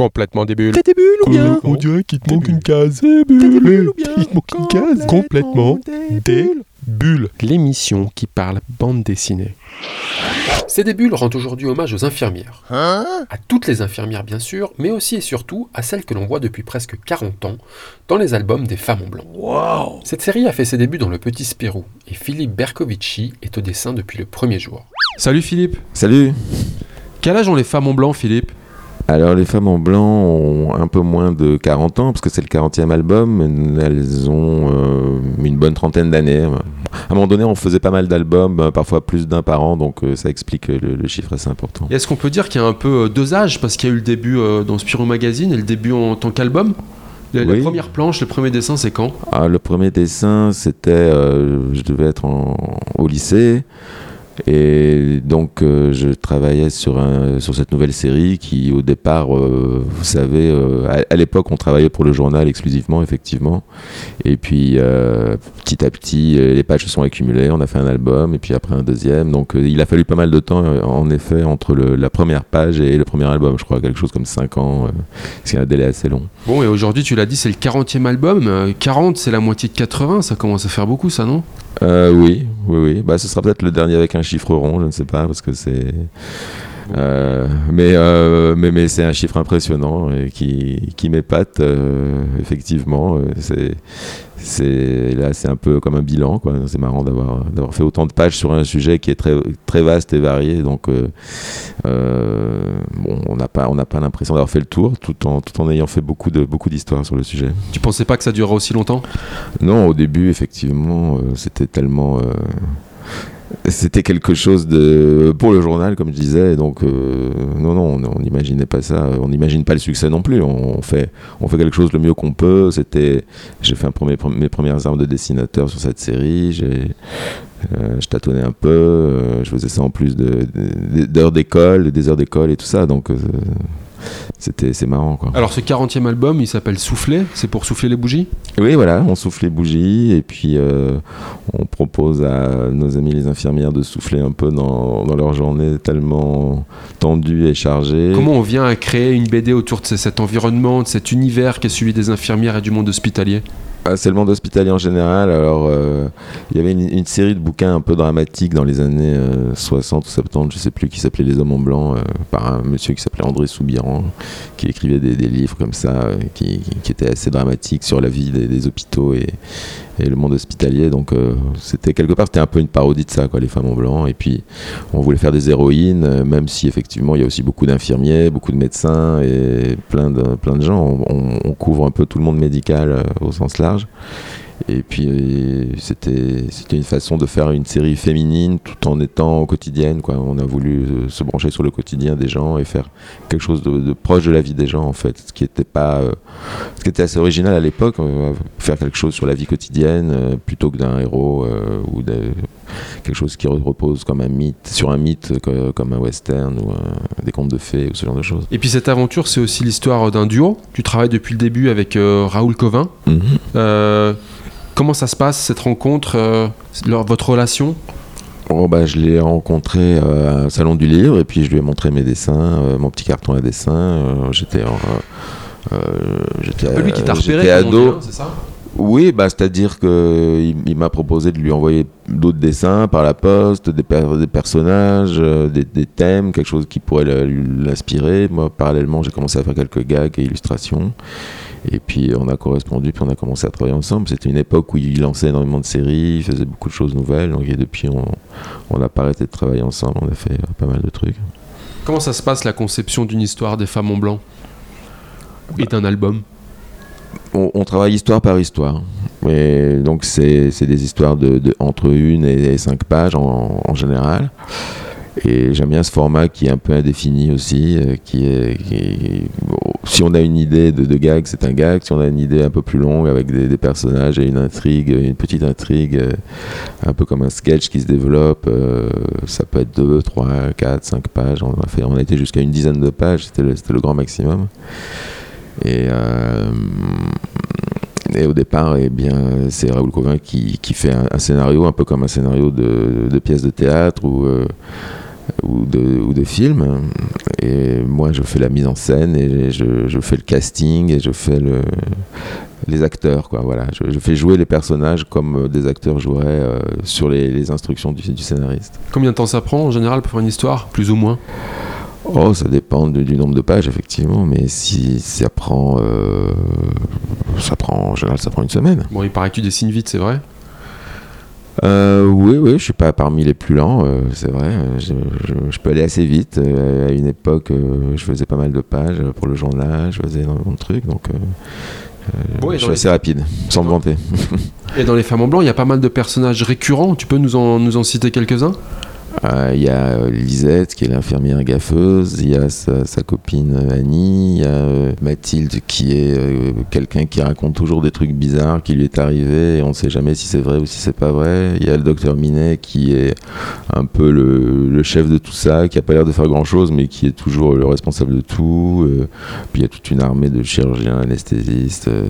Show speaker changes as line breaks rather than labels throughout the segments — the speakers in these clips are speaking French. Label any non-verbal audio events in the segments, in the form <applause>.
Complètement des bulles.
T'as des bulles ou bien
On dirait qu'il te manque une case.
T'as des bulles ou bien
Il te manque une case.
Complètement
des
des
bulles.
bulles. L'émission qui parle bande dessinée. C'est des bulles rend aujourd'hui hommage aux infirmières.
Hein
À toutes les infirmières bien sûr, mais aussi et surtout à celles que l'on voit depuis presque 40 ans dans les albums des femmes en blanc.
Wow
Cette série a fait ses débuts dans Le Petit Spirou et Philippe Bercovici est au dessin depuis le premier jour. Salut Philippe
Salut
Quel âge ont les femmes en blanc Philippe?
Alors les femmes en blanc ont un peu moins de 40 ans, parce que c'est le 40e album, elles ont euh, une bonne trentaine d'années. À un moment donné, on faisait pas mal d'albums, euh, parfois plus d'un par an, donc euh, ça explique le, le chiffre assez important.
Est-ce qu'on peut dire qu'il y a un peu deux âges Parce qu'il y a eu le début euh, dans Spirou Magazine et le début en tant qu'album. La, première planche, le premier dessin, c'est quand?
Ah, le premier dessin, c'était, je devais être en- au lycée, et donc euh, je travaillais sur, un, sur cette nouvelle série qui, au départ, euh, vous savez, euh, à, à l'époque, on travaillait pour le journal exclusivement, effectivement, et puis petit à petit, les pages se sont accumulées, on a fait un album, et puis après un deuxième, donc il a fallu pas mal de temps, en effet, entre le- la première page et le premier album, je crois, quelque chose comme 5 ans, c'est un délai assez long.
Bon, et aujourd'hui, tu l'as dit, c'est le 40e album. Euh, 40, c'est la moitié de 80. Ça commence à faire beaucoup, ça, non?
Oui, oui, oui. Bah, ce sera peut-être le dernier avec un chiffre rond, je ne sais pas, parce que c'est. Euh, mais euh, mais, mais c'est un chiffre impressionnant et qui, qui m'épate, euh, effectivement. Euh, C'est, c'est, là, c'est un peu comme un bilan. Quoi. C'est marrant d'avoir, d'avoir fait autant de pages sur un sujet qui est très, très vaste et varié. Donc, euh, euh, bon, on n'a pas, on pas l'impression d'avoir fait le tour, tout en, tout en ayant fait beaucoup, de, beaucoup d'histoires sur le sujet.
Tu pensais pas que ça durerait aussi longtemps?
Non, au début, effectivement, euh, c'était tellement. C'était quelque chose de pour le journal, comme je disais. Donc, euh, non, non, on- n'imaginait pas ça. On n'imagine pas le succès non plus. On fait, on fait quelque chose le mieux qu'on peut. C'était, j'ai fait mes premières armes de dessinateur sur cette série. Euh, je tâtonnais un peu. euh, je faisais ça en plus de, d'heures d'école, des heures d'école et tout ça. Donc, c'était, c'est marrant, quoi.
Alors, ce 40e album, il s'appelle Souffler. C'est pour souffler les bougies?
Oui, voilà, on souffle les bougies et puis euh, on propose à nos amis les infirmières de souffler un peu dans, dans leur journée tellement tendue et chargée.
Comment on vient à créer une BD autour de ce- cet environnement, de cet univers qui est celui des infirmières et du monde hospitalier?
Ah, C'est le monde hospitalier en général. Alors, euh, il y avait une, série de bouquins un peu dramatiques dans les années euh, 60 ou 70, je sais plus, qui s'appelait Les Hommes en Blanc, euh, par un monsieur qui s'appelait André Soubiran, qui écrivait des, livres comme ça, euh, qui, étaient assez dramatiques sur la vie des, hôpitaux et, le monde hospitalier. Donc, euh, c'était quelque part, c'était un peu une parodie de ça, les femmes en blanc. Et puis, on voulait faire des héroïnes, euh, même si effectivement, il y a aussi beaucoup d'infirmiers, beaucoup de médecins et plein de, plein de gens. On, on- couvre un peu tout le monde médical euh, au sens Et puis c'était une façon de faire une série féminine tout en étant quotidienne. Quoi. On a voulu euh, se brancher sur le quotidien des gens et faire quelque chose de, proche de la vie des gens en fait. Ce qui était pas, euh, ce qui était assez original à l'époque, euh, faire quelque chose sur la vie quotidienne plutôt que d'un héros ou de, quelque chose qui repose comme un mythe sur un mythe co- comme un western ou un- des contes de fées ou ce genre de choses.
Et puis, cette aventure, c'est aussi l'histoire d'un duo. Tu travailles depuis le début avec euh, Raoul Covin.
Mhm.
Euh, comment ça se passe, cette rencontre, euh, leur- votre relation?
Oh, bah, je l'ai rencontré euh, un salon du livre et puis je lui ai montré mes dessins, euh, mon petit carton à dessin. euh, j'étais euh, euh, j'étais
lui qui t'a
euh,
repéré,
ado.
hein, c'est ça?
Oui, bah, c'est-à-dire qu'il il, m'a proposé de lui envoyer d'autres dessins par la poste, des, des personnages, euh, des, thèmes, quelque chose qui pourrait l'inspirer. Moi, parallèlement, j'ai commencé à faire quelques gags et illustrations. Et puis on a correspondu, puis on a commencé à travailler ensemble. C'était une époque où il lançait énormément de séries, il faisait beaucoup de choses nouvelles. Et depuis, on on n'a pas arrêté de travailler ensemble. On a fait euh, pas mal de trucs.
Comment ça se passe, la conception d'une histoire des femmes en blanc? Et d'un album?
On, travaille histoire par histoire. Donc c'est des histoires de, entre une et cinq pages en, général. Et j'aime bien ce format qui est un peu indéfini aussi, euh, qui est, si on a une idée de, gag, c'est un gag. Si on a une idée un peu plus longue avec des, personnages et une intrigue, une petite intrigue, euh, un peu comme un sketch qui se développe, euh, ça peut être 2, 3, 4, 5 pages. On a, fait, été jusqu'à une dizaine de pages, c'était le grand maximum. Et, euh, et au départ, eh c'est Raoul Covin qui, fait un, scénario, un peu comme un scénario de, de pièce de théâtre, où euh, ou de, ou de films. Et moi, je fais la mise en scène et je, fais le casting et je fais le, les acteurs. Je, fais jouer les personnages comme des acteurs joueraient euh, sur les, les instructions du, du scénariste.
Combien de temps ça prend en général pour faire une histoire? Plus ou moins?
Oh, ça dépend du, du nombre de pages, effectivement, mais si ça prend, euh, ça prend, en général, ça prend une semaine.
Bon, il paraît que tu dessines vite, c'est vrai?
Euh, oui, oui, je suis pas parmi les plus lents, euh, c'est vrai. Je, je- je peux aller assez vite. Euh, à une époque, je faisais pas mal de pages pour le journal, je faisais énormément de trucs, donc
Ouais,
je suis assez rapide, sans me vanter.
Et dans Les Femmes en Blanc, il y a pas mal de personnages récurrents. Tu peux nous en, nous en citer quelques-uns?
Il y a euh, Lisette qui est l'infirmière gaffeuse, il y a sa, copine euh, Annie, il y a euh, Mathilde qui est euh, quelqu'un qui raconte toujours des trucs bizarres qui lui est arrivé et on ne sait jamais si c'est vrai ou si c'est pas vrai. Il y a le docteur Minet qui est un peu le, le chef de tout ça, qui a pas l'air de faire grand chose mais qui est toujours le responsable de tout. Euh, puis il y a toute une armée de chirurgiens, anesthésistes. euh.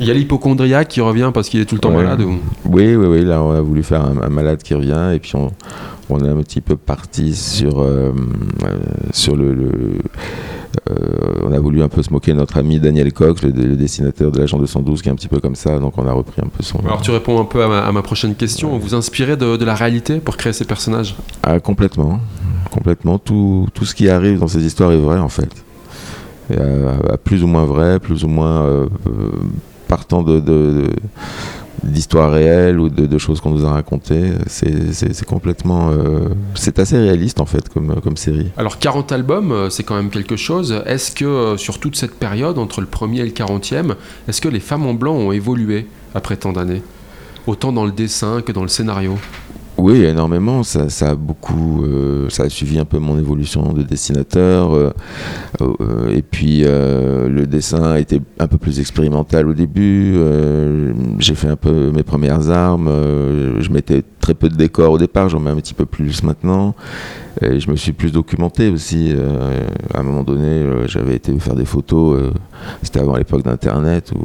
Il y a l'hypochondriaque qui revient parce qu'il est tout le temps
Ouais.
malade. ou-
Oui, oui, oui, là on a voulu faire un, un malade qui revient et puis on, on est un petit peu parti sur, euh, euh, sur le. le- on a voulu un peu se moquer de notre ami Daniel Cox, le, le dessinateur de l'agent 212, qui est un petit peu comme ça, donc on a repris un peu son.
Alors tu réponds un peu à ma, à ma prochaine question. Vous inspirez de, de la réalité pour créer ces personnages?
Ah, complètement, complètement. Tout, tout ce qui arrive dans ces histoires est vrai en fait. À, à plus ou moins vrai, plus ou moins euh, euh, partant de- d'histoires réelles ou de, choses qu'on nous a racontées. C'est complètement, euh, c'est assez réaliste en fait comme, comme série.
Alors 40 albums, euh, c'est quand même quelque chose. Est-ce que euh, sur toute cette période, entre le premier et le 40e, est-ce que les femmes en blanc ont évolué après tant d'années Autant dans le dessin que dans le scénario?
Oui, énormément. Ça, ça a beaucoup, euh, ça a suivi un peu mon évolution de dessinateur. euh, euh, et puis le dessin a été un peu plus expérimental au début. J'ai fait un peu mes premières armes. je mettais très peu de décors au départ. J'en mets un petit peu plus maintenant. Et je me suis plus documenté aussi. à un moment donné, j'avais été faire des photos. C'était avant l'époque d'Internet où,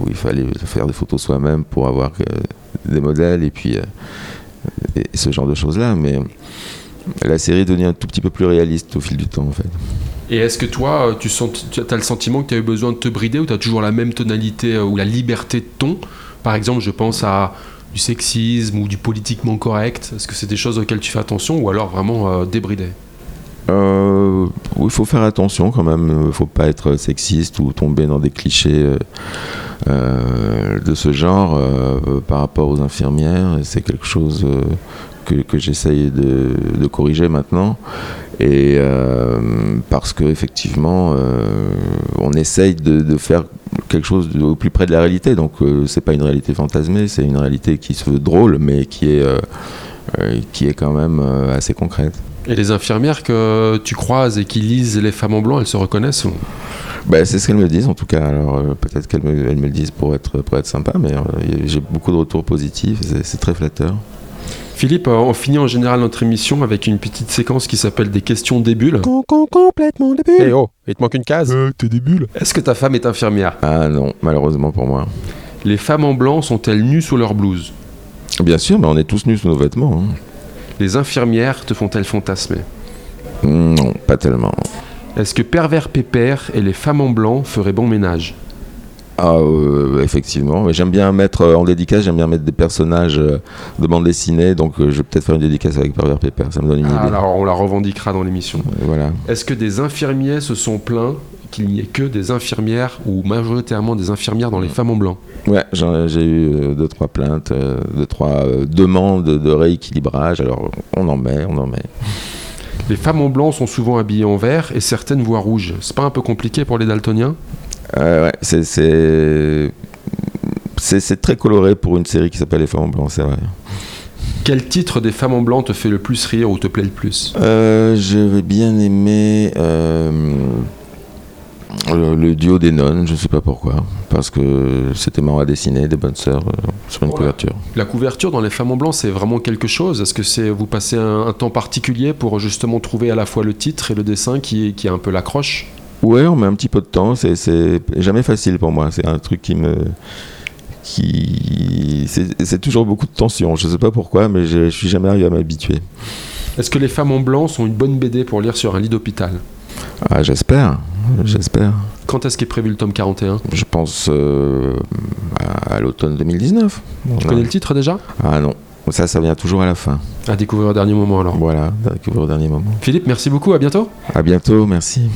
où il fallait faire des photos soi-même pour avoir des modèles et puis et ce genre de choses-là. Mais la série devient un tout petit peu plus réaliste au fil du temps, en fait.
Et est-ce que toi, euh, tu, sens, as le sentiment que tu as eu besoin de te brider ou tu as toujours la même tonalité euh, ou la liberté de ton? Par exemple, je pense à du sexisme ou du politiquement correct. Est-ce que c'est des choses auxquelles tu fais attention ou alors vraiment euh, débridé
Euh, il faut faire attention quand même. Il ne faut pas être sexiste ou tomber dans des clichés de ce genre euh, par rapport aux infirmières. C'est quelque chose euh, que, j'essaye de, corriger maintenant. Et euh, parce qu'effectivement, euh, on essaye de, faire quelque chose au plus près de la réalité. Donc, euh, c'est pas une réalité fantasmée, c'est une réalité qui se veut drôle, mais qui est, euh, euh, qui est quand même euh, assez concrète.
Et les infirmières que tu croises et qui lisent Les femmes en blanc, elles se reconnaissent ou-
Bah, c'est ce qu'elles me disent en tout cas. Alors euh, peut-être qu'elles me, elles me le disent pour être, pour être sympa, mais euh, j'ai beaucoup de retours positifs. C'est très flatteur.
Philippe, euh, on finit en général notre émission avec une petite séquence qui s'appelle des questions.
Con, con, complètement débile.
Eh oh, il te manque une case.
Euh, t'es débile.
Est-ce que ta femme est infirmière?
Ah non, malheureusement pour moi.
Les femmes en blanc sont-elles nues sous leur blouse?
Bien sûr, mais on est tous nus sous nos vêtements. hein.
Les infirmières te font-elles fantasmer?
Non, pas tellement.
Est-ce que Pervers Pépère et les femmes en blanc feraient bon ménage?
Ah, euh, effectivement. Mais j'aime bien mettre euh, en dédicace, j'aime bien mettre des personnages euh, de bande dessinée. Donc je vais peut-être faire une dédicace avec Pervers Pépère. Ça me donne une
Ah,
idée.
Alors on la revendiquera dans l'émission.
Voilà.
Est-ce que des infirmiers se sont plaints qu'il n'y ait que des infirmières ou majoritairement des infirmières dans les femmes en blanc
Ouais, j'ai eu euh, deux trois plaintes, euh, deux trois euh, demandes de rééquilibrage. Alors on en met, on en met.
Les femmes en blanc sont souvent habillées en vert et certaines voient rouge. C'est pas un peu compliqué pour les daltoniens?
Euh, ouais, c'est- c'est c'est c'est très coloré pour une série qui s'appelle Les Femmes en Blanc, c'est vrai.
Quel titre des femmes en blanc te fait le plus rire ou te plaît le plus?
Euh, J'avais bien aimé euh, le, le duo des nonnes, je sais pas pourquoi, parce que c'était marrant à dessiner, des bonnes sœurs euh, sur une couverture.
La couverture dans les femmes en blanc, c'est vraiment quelque chose. Est-ce que c'est vous passez un, un temps particulier pour justement trouver à la fois le titre et le dessin qui, qui est un peu l'accroche?
Ouais, on met un petit peu de temps, c'est- jamais facile pour moi, c'est un truc qui me... qui C'est c'est toujours beaucoup de tension, je sais pas pourquoi, mais je, je suis jamais arrivé à m'habituer.
Est-ce que Les Femmes en Blanc sont une bonne BD pour lire sur un lit d'hôpital?
Ah, j'espère, j'espère.
Quand est-ce qu'est prévu le tome 41
Je pense euh, à, à l'automne 2019.
Tu connais le titre déjà?
Ah non, ça, ça vient toujours à la fin.
À découvrir au dernier moment alors.
Voilà, à découvrir au dernier moment.
Philippe, merci beaucoup, à bientôt.
À bientôt, merci.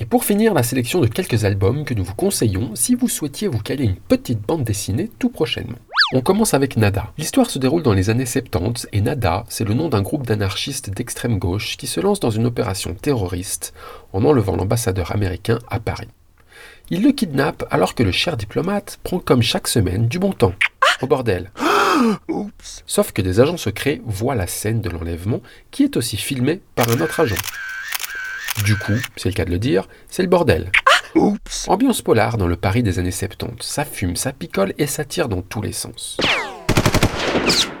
Et pour finir, la sélection de quelques albums que nous vous conseillons si vous souhaitiez vous caler une petite bande dessinée tout prochainement. On commence avec Nada. L'histoire se déroule dans les années 70 et Nada, c'est le nom d'un groupe d'anarchistes d'extrême gauche qui se lance dans une opération terroriste en enlevant l'ambassadeur américain à Paris. Ils le kidnappent alors que le cher diplomate prend comme chaque semaine du bon temps. Au bordel. <gasps> Sauf que des agents secrets voient la scène de l'enlèvement qui est aussi filmée par un autre agent. Du coup, c'est le cas de le dire, c'est le bordel. Ambiance polar dans le Paris des années 70. Ça fume, ça picole et ça tire dans tous les sens.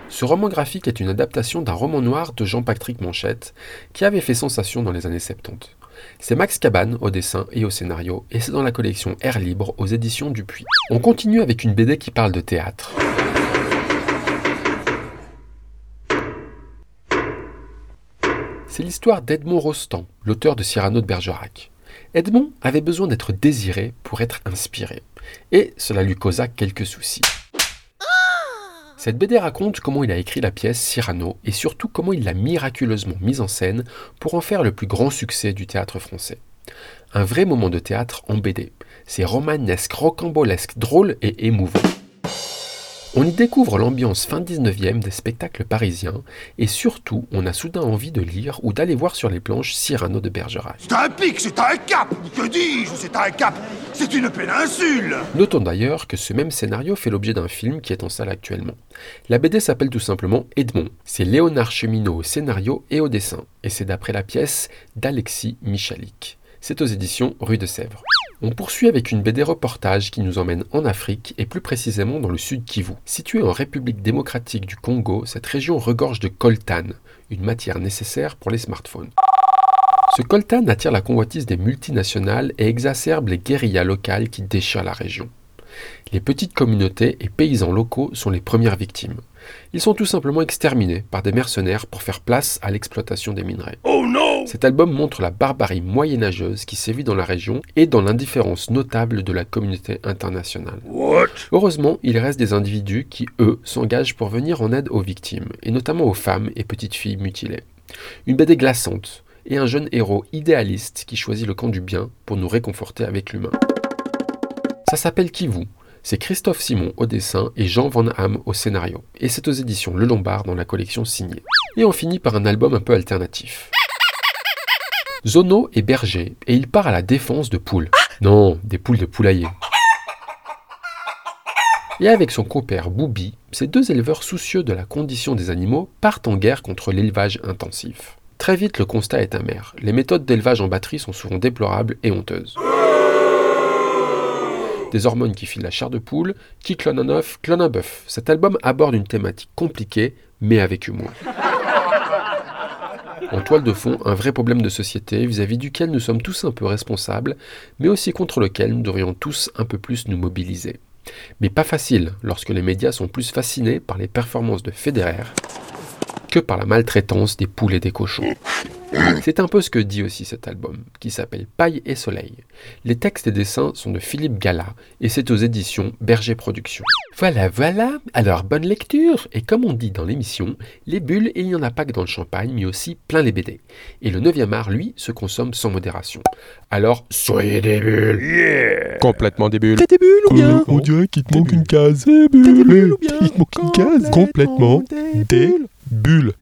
Ce roman graphique est une adaptation d'un roman noir de Jean-Patrick Manchette qui avait fait sensation dans les années 70. C'est Max Cabane au dessin et au scénario et c'est dans la collection Air Libre aux éditions Dupuis. On continue avec une BD qui parle de théâtre. C'est l'histoire d'Edmond Rostand, l'auteur de Cyrano de Bergerac. Edmond avait besoin d'être désiré pour être inspiré, et cela lui causa quelques soucis. Cette BD raconte comment il a écrit la pièce Cyrano et surtout comment il l'a miraculeusement mise en scène pour en faire le plus grand succès du théâtre français. Un vrai moment de théâtre en BD. C'est romanesque, rocambolesque, drôle et émouvant. On y découvre l'ambiance fin 19e des spectacles parisiens et surtout on a soudain envie de lire ou d'aller voir sur les planches Cyrano de Bergerac.
C'est un pic, c'est un cap Que dis-je C'est un cap C'est une péninsule
Notons d'ailleurs que ce même scénario fait l'objet d'un film qui est en salle actuellement. La BD s'appelle tout simplement Edmond. C'est Léonard Cheminot au scénario et au dessin, et c'est d'après la pièce d'Alexis Michalik. C'est aux éditions Rue de Sèvres. On poursuit avec une BD reportage qui nous emmène en Afrique et plus précisément dans le sud Kivu. Située en République démocratique du Congo, cette région regorge de coltan, une matière nécessaire pour les smartphones. Ce coltan attire la convoitise des multinationales et exacerbe les guérillas locales qui déchirent la région. Les petites communautés et paysans locaux sont les premières victimes. Ils sont tout simplement exterminés par des mercenaires pour faire place à l'exploitation des minerais.
Oh non
Cet album montre la barbarie moyenâgeuse qui sévit dans la région et dans l'indifférence notable de la communauté internationale.
What?
Heureusement, il reste des individus qui, eux, s'engagent pour venir en aide aux victimes, et notamment aux femmes et petites filles mutilées. Une BD glaçante, et un jeune héros idéaliste qui choisit le camp du bien pour nous réconforter avec l'humain. Ça s'appelle Kivu. C'est Christophe Simon au dessin et Jean Van Ham au scénario. Et c'est aux éditions Le Lombard dans la collection signée. Et on finit par un album un peu alternatif. Zono est berger et il part à la défense de poules. Non, des poules de poulailler. Et avec son compère Boubi, ces deux éleveurs soucieux de la condition des animaux partent en guerre contre l'élevage intensif. Très vite, le constat est amer. Les méthodes d'élevage en batterie sont souvent déplorables et honteuses. Des hormones qui filent la chair de poule, qui clonent un œuf, clonent un bœuf. Cet album aborde une thématique compliquée, mais avec humour. <laughs> En toile de fond, un vrai problème de société vis-à-vis duquel nous sommes tous un peu responsables, mais aussi contre lequel nous devrions tous un peu plus nous mobiliser. Mais pas facile lorsque les médias sont plus fascinés par les performances de Federer que par la maltraitance des poules et des cochons. C'est un peu ce que dit aussi cet album, qui s'appelle Paille et Soleil. Les textes et dessins sont de Philippe Gala, et c'est aux éditions Berger Productions. Voilà, voilà, alors bonne lecture Et comme on dit dans l'émission, les bulles, il n'y en a pas que dans le champagne, mais aussi plein les BD. Et le 9e art, lui, se consomme sans modération. Alors, soyez des bulles
Yeah
Complètement des bulles.
T'as des bulles ou bien?
On dirait qu'il te manque une case.
Des bulles ou bien?
Il te manque une case. Complètement des bulles bulle.